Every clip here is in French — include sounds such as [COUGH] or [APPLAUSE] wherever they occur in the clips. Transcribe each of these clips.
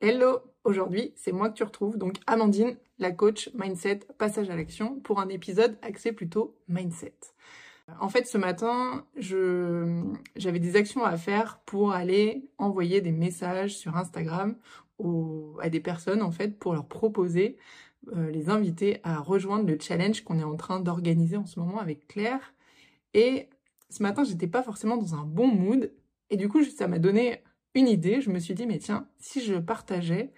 Hello, aujourd'hui c'est moi que tu retrouves, donc Amandine, la coach mindset, passage à l'action, pour un épisode axé plutôt mindset. En fait, ce matin, j'avais des actions à faire pour aller envoyer des messages sur Instagram à des personnes, en fait, pour leur proposer, euh, les inviter à rejoindre le challenge qu'on est en train d'organiser en ce moment avec Claire. Et ce matin, j'étais pas forcément dans un bon mood, et du coup, ça m'a donné une idée, je me suis dit, mais tiens, si je partageais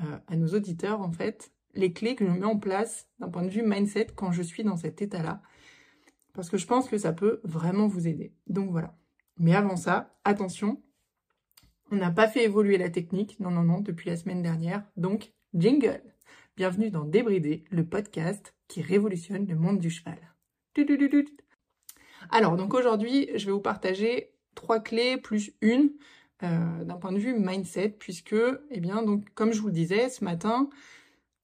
euh, à nos auditeurs, en fait, les clés que je mets en place d'un point de vue mindset quand je suis dans cet état-là, parce que je pense que ça peut vraiment vous aider. Donc voilà. Mais avant ça, attention, on n'a pas fait évoluer la technique, non, non, non, depuis la semaine dernière. Donc, jingle Bienvenue dans Débridé, le podcast qui révolutionne le monde du cheval. Alors, donc aujourd'hui, je vais vous partager trois clés plus une euh, d'un point de vue mindset, puisque, eh bien, donc, comme je vous le disais, ce matin,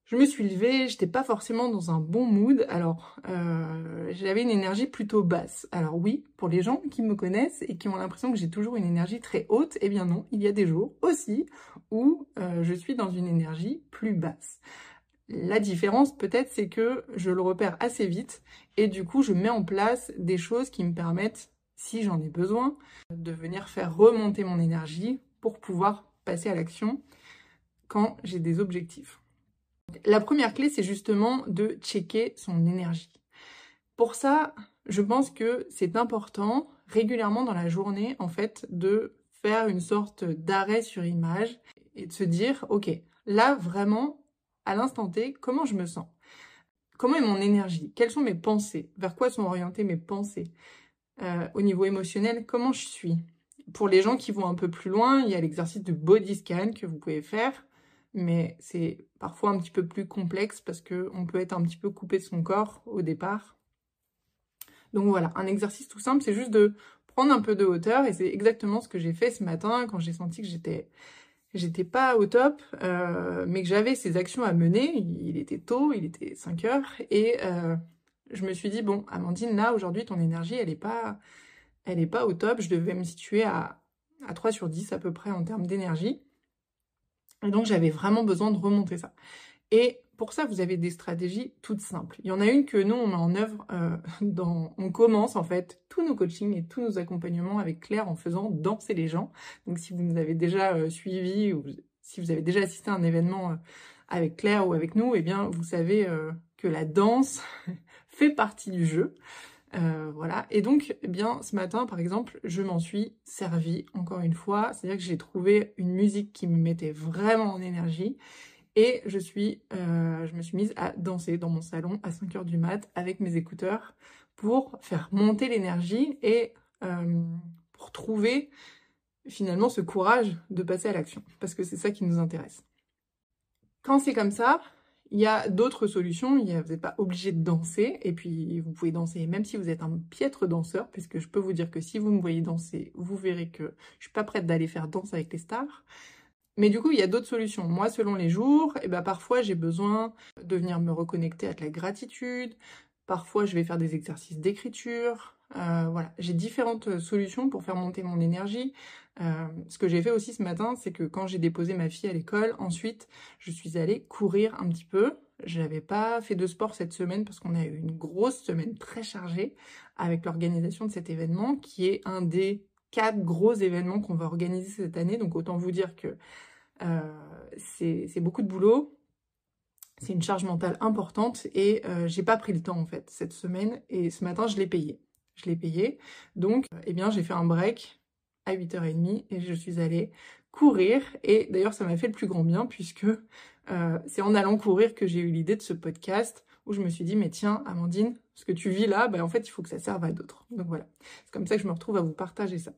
je me suis levée, j'étais pas forcément dans un bon mood, alors euh, j'avais une énergie plutôt basse. Alors oui, pour les gens qui me connaissent et qui ont l'impression que j'ai toujours une énergie très haute, eh bien non, il y a des jours aussi où euh, je suis dans une énergie plus basse. La différence peut-être c'est que je le repère assez vite et du coup je mets en place des choses qui me permettent si j'en ai besoin, de venir faire remonter mon énergie pour pouvoir passer à l'action quand j'ai des objectifs. La première clé, c'est justement de checker son énergie. Pour ça, je pense que c'est important régulièrement dans la journée, en fait, de faire une sorte d'arrêt sur image et de se dire, ok, là vraiment, à l'instant T, comment je me sens? Comment est mon énergie? Quelles sont mes pensées? Vers quoi sont orientées mes pensées? Euh, au niveau émotionnel, comment je suis? Pour les gens qui vont un peu plus loin, il y a l'exercice de body scan que vous pouvez faire, mais c'est parfois un petit peu plus complexe parce qu'on peut être un petit peu coupé de son corps au départ. Donc voilà, un exercice tout simple, c'est juste de prendre un peu de hauteur et c'est exactement ce que j'ai fait ce matin quand j'ai senti que j'étais j'étais pas au top, euh, mais que j'avais ces actions à mener. Il était tôt, il était 5 heures, et euh, je me suis dit, bon, Amandine, là, aujourd'hui, ton énergie, elle n'est pas, elle est pas au top. Je devais me situer à, à 3 sur 10 à peu près en termes d'énergie. Et donc, j'avais vraiment besoin de remonter ça. Et pour ça, vous avez des stratégies toutes simples. Il y en a une que nous, on met en œuvre euh. [LAUGHS] On commence, en fait, tous nos coachings et tous nos accompagnements avec Claire en faisant danser les gens. Donc, si vous nous avez déjà euh, suivis ou si vous avez déjà assisté à un événement euh, avec Claire ou avec nous, eh bien, vous savez que la danse [LAUGHS] fait partie du jeu. Euh, voilà. Et donc, eh bien, ce matin, par exemple, je m'en suis servi encore une fois. C'est-à-dire que j'ai trouvé une musique qui me mettait vraiment en énergie. Et je suis, euh, je me suis mise à danser dans mon salon à 5 heures du mat avec mes écouteurs pour faire monter l'énergie et euh, pour trouver finalement ce courage de passer à l'action. Parce que c'est ça qui nous intéresse. Quand c'est comme ça, il y a d'autres solutions, vous n'êtes pas obligé de danser, et puis vous pouvez danser même si vous êtes un piètre danseur, puisque je peux vous dire que si vous me voyez danser, vous verrez que je suis pas prête d'aller faire danse avec les stars. Mais du coup, il y a d'autres solutions. Moi, selon les jours, eh ben, parfois j'ai besoin de venir me reconnecter à de la gratitude, parfois je vais faire des exercices d'écriture, euh, j'ai différentes solutions pour faire monter mon énergie. Euh, ce que j'ai fait aussi ce matin, c'est que quand j'ai déposé ma fille à l'école, ensuite, je suis allée courir un petit peu. Je n'avais pas fait de sport cette semaine parce qu'on a eu une grosse semaine très chargée avec l'organisation de cet événement qui est un des quatre gros événements qu'on va organiser cette année. Donc autant vous dire que euh, c'est beaucoup de boulot. C'est une charge mentale importante et j'ai pas pris le temps en fait cette semaine et ce matin je l'ai payé je l'ai payé. Donc, eh bien, j'ai fait un break à 8h30 et je suis allée courir. Et d'ailleurs, ça m'a fait le plus grand bien puisque euh, c'est en allant courir que j'ai eu l'idée de ce podcast où je me suis dit, mais tiens, Amandine, ce que tu vis là, ben, en fait, il faut que ça serve à d'autres. Donc voilà, c'est comme ça que je me retrouve à vous partager ça.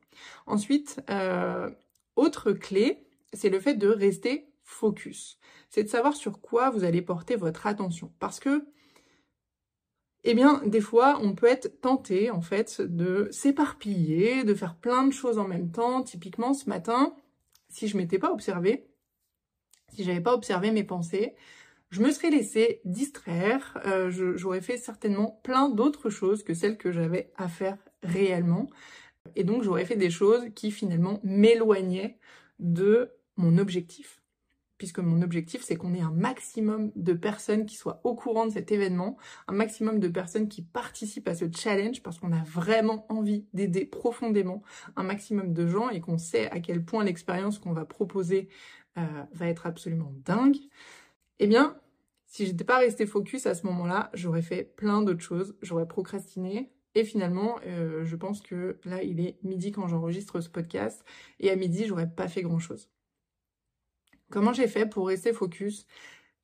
Ensuite, euh, autre clé, c'est le fait de rester focus. C'est de savoir sur quoi vous allez porter votre attention. Parce que eh bien, des fois, on peut être tenté, en fait, de s'éparpiller, de faire plein de choses en même temps. Typiquement, ce matin, si je m'étais pas observée, si j'avais pas observé mes pensées, je me serais laissée distraire, euh, j'aurais fait certainement plein d'autres choses que celles que j'avais à faire réellement. Et donc, j'aurais fait des choses qui, finalement, m'éloignaient de mon objectif. Puisque mon objectif, c'est qu'on ait un maximum de personnes qui soient au courant de cet événement, un maximum de personnes qui participent à ce challenge, parce qu'on a vraiment envie d'aider profondément un maximum de gens et qu'on sait à quel point l'expérience qu'on va proposer euh, va être absolument dingue. Eh bien, si j'étais pas restée focus à ce moment-là, j'aurais fait plein d'autres choses, j'aurais procrastiné, et finalement, euh, je pense que là, il est midi quand j'enregistre ce podcast. Et à midi, j'aurais pas fait grand-chose. Comment j'ai fait pour rester focus?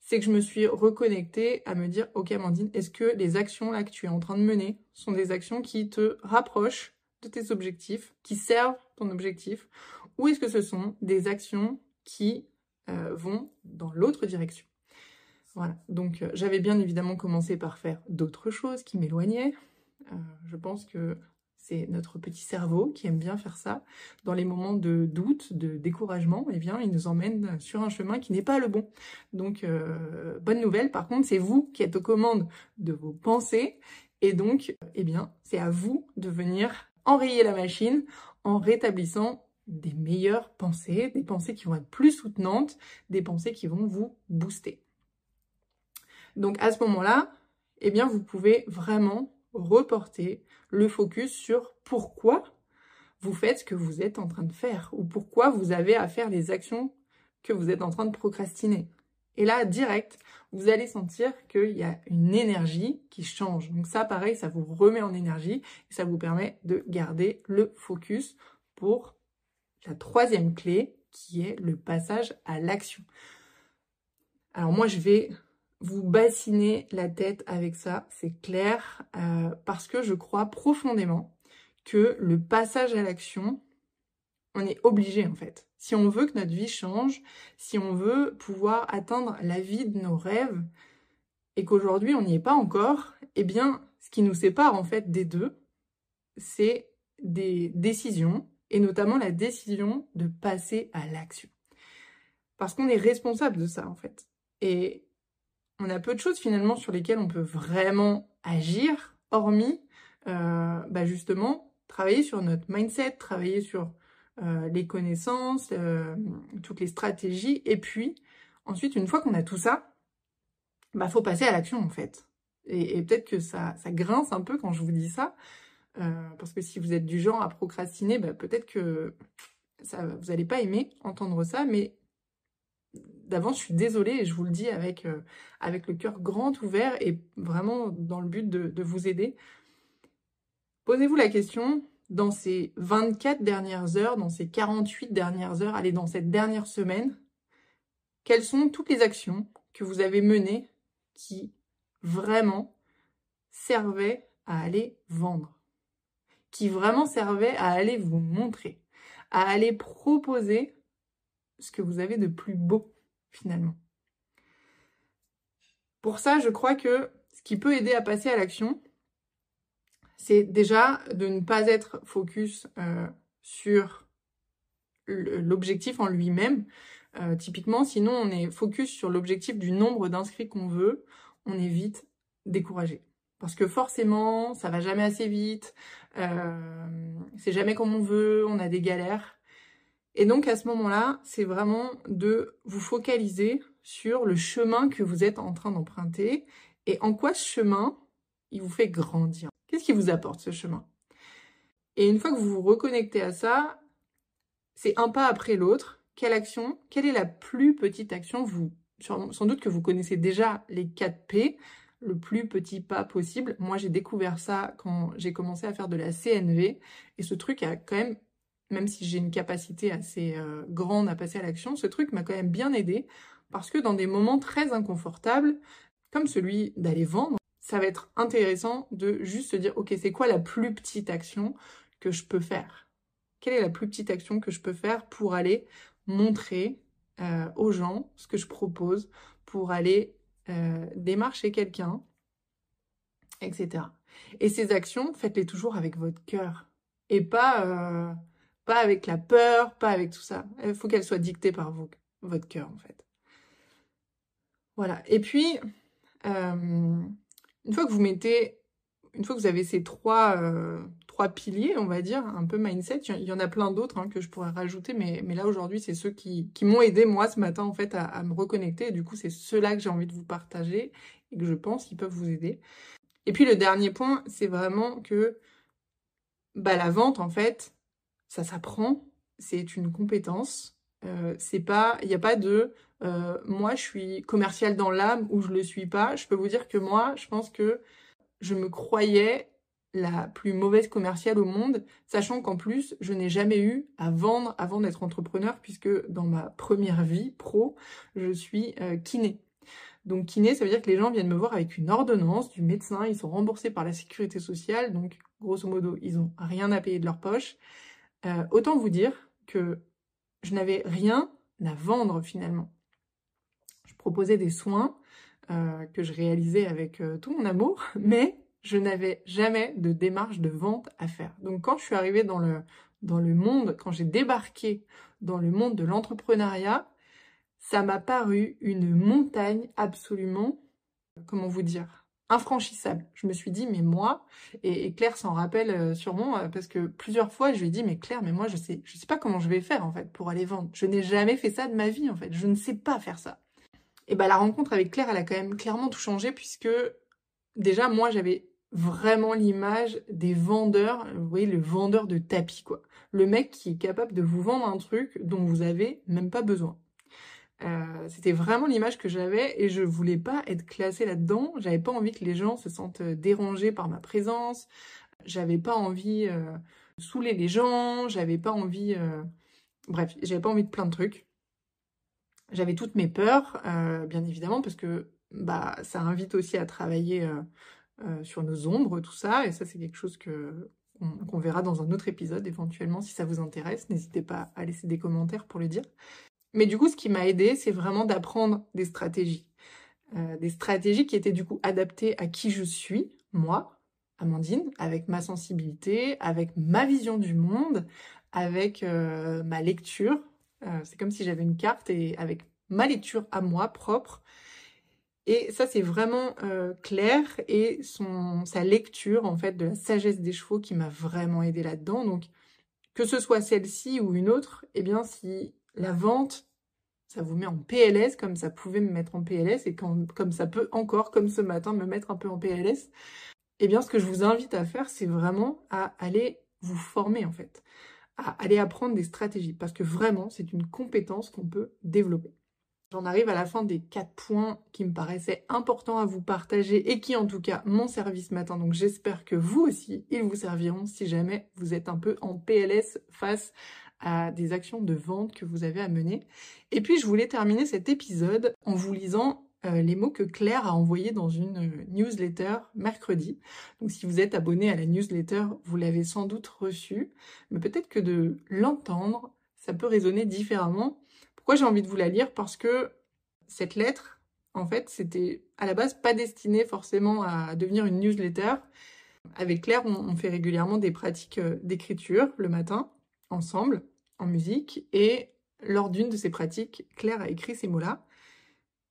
C'est que je me suis reconnectée à me dire, ok Amandine, est-ce que les actions là que tu es en train de mener sont des actions qui te rapprochent de tes objectifs, qui servent ton objectif, ou est-ce que ce sont des actions qui euh, vont dans l'autre direction? Voilà, donc euh, j'avais bien évidemment commencé par faire d'autres choses qui m'éloignaient, euh, je pense que c'est notre petit cerveau qui aime bien faire ça. Dans les moments de doute, de découragement, eh bien, il nous emmène sur un chemin qui n'est pas le bon. Donc, euh, bonne nouvelle, par contre, c'est vous qui êtes aux commandes de vos pensées. Et donc, eh bien, c'est à vous de venir enrayer la machine en rétablissant des meilleures pensées, des pensées qui vont être plus soutenantes, des pensées qui vont vous booster. Donc, à ce moment-là, eh bien, vous pouvez vraiment reporter le focus sur pourquoi vous faites ce que vous êtes en train de faire ou pourquoi vous avez à faire les actions que vous êtes en train de procrastiner. Et là, direct, vous allez sentir qu'il y a une énergie qui change. Donc ça, pareil, ça vous remet en énergie et ça vous permet de garder le focus pour la troisième clé qui est le passage à l'action. Alors moi, je vais vous bassinez la tête avec ça, c'est clair, euh, parce que je crois profondément que le passage à l'action, on est obligé en fait. Si on veut que notre vie change, si on veut pouvoir atteindre la vie de nos rêves, et qu'aujourd'hui on n'y est pas encore, eh bien, ce qui nous sépare en fait des deux, c'est des décisions, et notamment la décision de passer à l'action. Parce qu'on est responsable de ça en fait. On a peu de choses finalement sur lesquelles on peut vraiment agir, hormis euh, bah, justement travailler sur notre mindset, travailler sur euh, les connaissances, euh, toutes les stratégies, et puis ensuite, une fois qu'on a tout ça, bah faut passer à l'action en fait. Et, peut-être que ça, ça grince un peu quand je vous dis ça, parce que si vous êtes du genre à procrastiner, bah, peut-être que ça, vous n'allez pas aimer entendre ça, mais d'avance, je suis désolée et je vous le dis avec, euh, avec le cœur grand ouvert et vraiment dans le but de, vous aider. Posez-vous la question, dans ces 24 dernières heures, dans ces 48 dernières heures, allez, dans cette dernière semaine, quelles sont toutes les actions que vous avez menées qui vraiment servaient à aller vendre, qui vraiment servaient à aller vous montrer, à aller proposer ce que vous avez de plus beau? Finalement. Pour ça, je crois que ce qui peut aider à passer à l'action, c'est déjà de ne pas être focus euh, sur l'objectif en lui-même. Euh, typiquement, sinon on est focus sur l'objectif du nombre d'inscrits qu'on veut, on est vite découragé. Parce que forcément, ça va jamais assez vite, euh, c'est jamais comme on veut, on a des galères. Et donc à ce moment-là, c'est vraiment de vous focaliser sur le chemin que vous êtes en train d'emprunter et en quoi ce chemin, il vous fait grandir? Qu'est-ce qui vous apporte ce chemin? Et une fois que vous vous reconnectez à ça, c'est un pas après l'autre. Quelle action? Quelle est la plus petite action? Vous, Sans doute que vous connaissez déjà les 4 P, le plus petit pas possible. Moi, j'ai découvert ça quand j'ai commencé à faire de la CNV et ce truc a quand même même si j'ai une capacité assez euh, grande à passer à l'action, ce truc m'a quand même bien aidé parce que dans des moments très inconfortables, comme celui d'aller vendre, ça va être intéressant de juste se dire, ok, c'est quoi la plus petite action que je peux faire? Quelle est la plus petite action que je peux faire pour aller montrer euh, aux gens ce que je propose, pour aller euh, démarcher quelqu'un, etc. Et ces actions, faites-les toujours avec votre cœur et pas pas avec la peur, pas avec tout ça. Il faut qu'elle soit dictée par votre cœur, en fait. Voilà. Et puis, euh, une fois que vous mettez une fois que vous avez ces trois, euh, piliers, on va dire, un peu mindset, il y en a plein d'autres hein, que je pourrais rajouter, mais, là aujourd'hui, c'est ceux qui, m'ont aidé moi ce matin en fait à, à me reconnecter. Et du coup, c'est ceux-là que j'ai envie de vous partager et que je pense qu'ils peuvent vous aider. Et puis le dernier point, c'est vraiment que bah, la vente, en fait, ça s'apprend, c'est une compétence. Euh, c'est pas, il n'y a pas de euh, moi je suis commercial dans l'âme ou je le suis pas. Je peux vous dire que moi, je pense que je me croyais la plus mauvaise commerciale au monde, sachant qu'en plus, je n'ai jamais eu à vendre avant d'être entrepreneur, puisque dans ma première vie pro, je suis euh, kiné. Donc kiné, ça veut dire que les gens viennent me voir avec une ordonnance du médecin, ils sont remboursés par la sécurité sociale, donc grosso modo, ils n'ont rien à payer de leur poche. Euh, autant vous dire que je n'avais rien à vendre finalement. Je proposais des soins euh, que je réalisais avec euh, tout mon amour, [LAUGHS] mais je n'avais jamais de démarche de vente à faire. Donc quand je suis arrivée dans le, dans le monde, quand j'ai débarqué dans le monde de l'entrepreneuriat, ça m'a paru une montagne absolument, comment vous dire, infranchissable. Je me suis dit, mais moi, et, Claire s'en rappelle euh, sûrement, euh, parce que plusieurs fois, je lui ai dit, mais Claire, mais moi, je sais, je sais pas comment je vais faire, en fait, pour aller vendre. Je n'ai jamais fait ça de ma vie, en fait. Je ne sais pas faire ça. Et ben, la rencontre avec Claire, elle a quand même clairement tout changé, puisque déjà, moi, j'avais vraiment l'image des vendeurs, vous voyez, le vendeur de tapis, quoi. Le mec qui est capable de vous vendre un truc dont vous avez même pas besoin. Euh, c'était vraiment l'image que j'avais et je voulais pas être classée là-dedans. J'avais pas envie que les gens se sentent euh, dérangés par ma présence. J'avais pas envie euh, de saouler les gens. J'avais pas envie, bref, j'avais pas envie de plein de trucs. J'avais toutes mes peurs, bien évidemment, parce que bah ça invite aussi à travailler sur nos ombres, tout ça. Et ça, c'est quelque chose que qu'on verra dans un autre épisode éventuellement si ça vous intéresse. N'hésitez pas à laisser des commentaires pour le dire. Mais du coup, ce qui m'a aidé, c'est vraiment d'apprendre des stratégies. Euh, des stratégies qui étaient du coup adaptées à qui je suis, moi, Amandine, avec ma sensibilité, avec ma vision du monde, avec euh, ma lecture. Euh, c'est comme si j'avais une carte et avec ma lecture à moi propre. Et ça, c'est vraiment clair et son, sa lecture, en fait, de la sagesse des chevaux qui m'a vraiment aidé là-dedans. Donc, que ce soit celle-ci ou une autre, eh bien, si la vente, ça vous met en PLS comme ça pouvait me mettre en PLS et comme ça peut encore, comme ce matin, me mettre un peu en PLS. Eh bien, ce que je vous invite à faire, c'est vraiment à aller vous former en fait, à aller apprendre des stratégies parce que vraiment, c'est une compétence qu'on peut développer. J'en arrive à la fin des quatre points qui me paraissaient importants à vous partager et qui en tout cas m'ont servi ce matin. Donc j'espère que vous aussi, ils vous serviront si jamais vous êtes un peu en PLS face à des actions de vente que vous avez à mener. Et puis je voulais terminer cet épisode en vous lisant euh, les mots que Claire a envoyés dans une euh, newsletter mercredi. Donc si vous êtes abonné à la newsletter, vous l'avez sans doute reçu, mais peut-être que de l'entendre, ça peut résonner différemment. Pourquoi j'ai envie de vous la lire? Parce que cette lettre, en fait, c'était à la base pas destiné forcément à devenir une newsletter. Avec Claire, on fait régulièrement des pratiques euh, d'écriture le matin, ensemble en musique et lors d'une de ces pratiques, Claire a écrit ces mots-là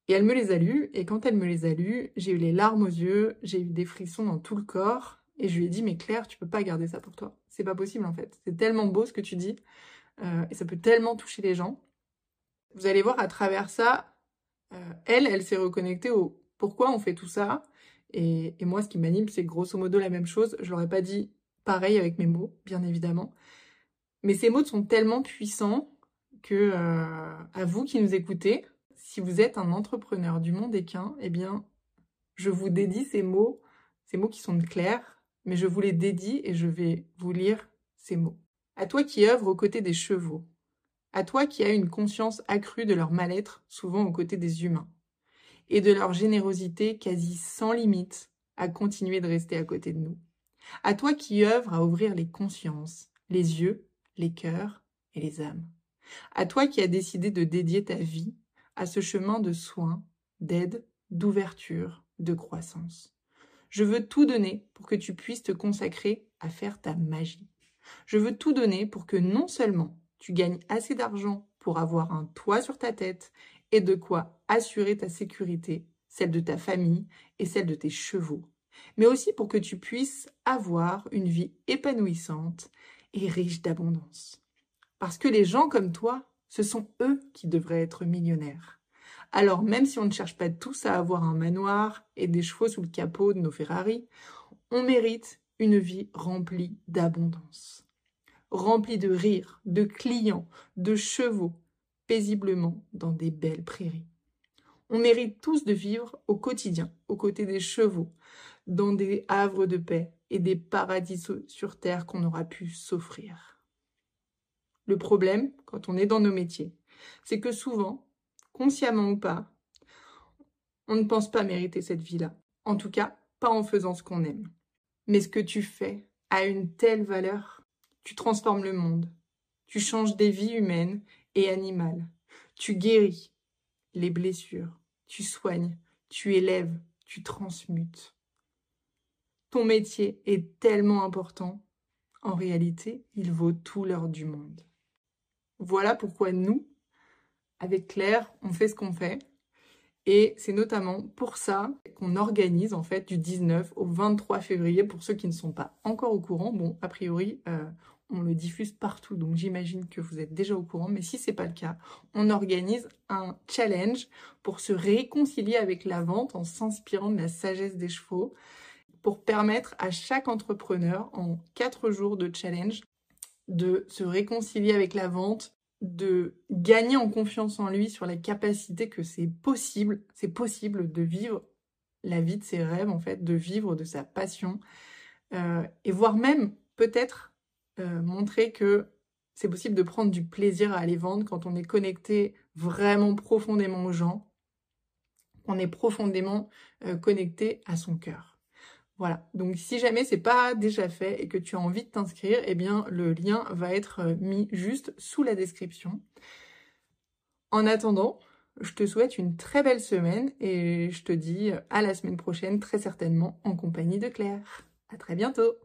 et elle me les a lus et quand elle me les a lus, j'ai eu les larmes aux yeux, j'ai eu des frissons dans tout le corps et je lui ai dit mais Claire, tu peux pas garder ça pour toi. C'est pas possible en fait. C'est tellement beau ce que tu dis euh, et ça peut tellement toucher les gens. Vous allez voir à travers ça, euh, elle, elle s'est reconnectée au pourquoi on fait tout ça. Et, et moi, ce qui m'anime, c'est grosso modo la même chose. Je l'aurais pas dit pareil avec mes mots, bien évidemment. Mais ces mots sont tellement puissants que, euh, à vous qui nous écoutez, si vous êtes un entrepreneur du monde équin, eh bien, je vous dédie ces mots, ces mots qui sont clairs, mais je vous les dédie et je vais vous lire ces mots. À toi qui œuvres aux côtés des chevaux, à toi qui as une conscience accrue de leur mal-être, souvent aux côtés des humains, et de leur générosité quasi sans limite à continuer de rester à côté de nous. À toi qui œuvres à ouvrir les consciences, les yeux les cœurs et les âmes. À toi qui as décidé de dédier ta vie à ce chemin de soins, d'aide, d'ouverture, de croissance. Je veux tout donner pour que tu puisses te consacrer à faire ta magie. Je veux tout donner pour que non seulement tu gagnes assez d'argent pour avoir un toit sur ta tête et de quoi assurer ta sécurité, celle de ta famille et celle de tes chevaux, mais aussi pour que tu puisses avoir une vie épanouissante et riche d'abondance. Parce que les gens comme toi, ce sont eux qui devraient être millionnaires. Alors même si on ne cherche pas tous à avoir un manoir et des chevaux sous le capot de nos Ferrari, on mérite une vie remplie d'abondance. Remplie de rires, de clients, de chevaux, paisiblement dans des belles prairies. On mérite tous de vivre au quotidien, aux côtés des chevaux, dans des havres de paix et des paradis sur terre qu'on aura pu s'offrir. Le problème, quand on est dans nos métiers, c'est que souvent, consciemment ou pas, on ne pense pas mériter cette vie-là. En tout cas, pas en faisant ce qu'on aime. Mais ce que tu fais a une telle valeur. Tu transformes le monde. Tu changes des vies humaines et animales. Tu guéris les blessures. Tu soignes. Tu élèves. Tu transmutes. Ton métier est tellement important. En réalité, il vaut tout l'or du monde. Voilà pourquoi nous, avec Claire, on fait ce qu'on fait. Et c'est notamment pour ça qu'on organise en fait du 19 au 23 février pour ceux qui ne sont pas encore au courant. Bon, a priori, euh, on le diffuse partout, donc j'imagine que vous êtes déjà au courant. Mais si c'est pas le cas, on organise un challenge pour se réconcilier avec la vente en s'inspirant de la sagesse des chevaux pour permettre à chaque entrepreneur en quatre jours de challenge de se réconcilier avec la vente, de gagner en confiance en lui sur la capacité que c'est possible, c'est possible de vivre la vie de ses rêves en fait, de vivre de sa passion euh, et voire même peut-être euh, montrer que c'est possible de prendre du plaisir à aller vendre quand on est connecté vraiment profondément aux gens, on est profondément euh, connecté à son cœur. Voilà, donc si jamais c'est pas déjà fait et que tu as envie de t'inscrire, eh bien le lien va être euh, mis juste sous la description. En attendant, je te souhaite une très belle semaine et je te dis à la semaine prochaine très certainement en compagnie de Claire. À très bientôt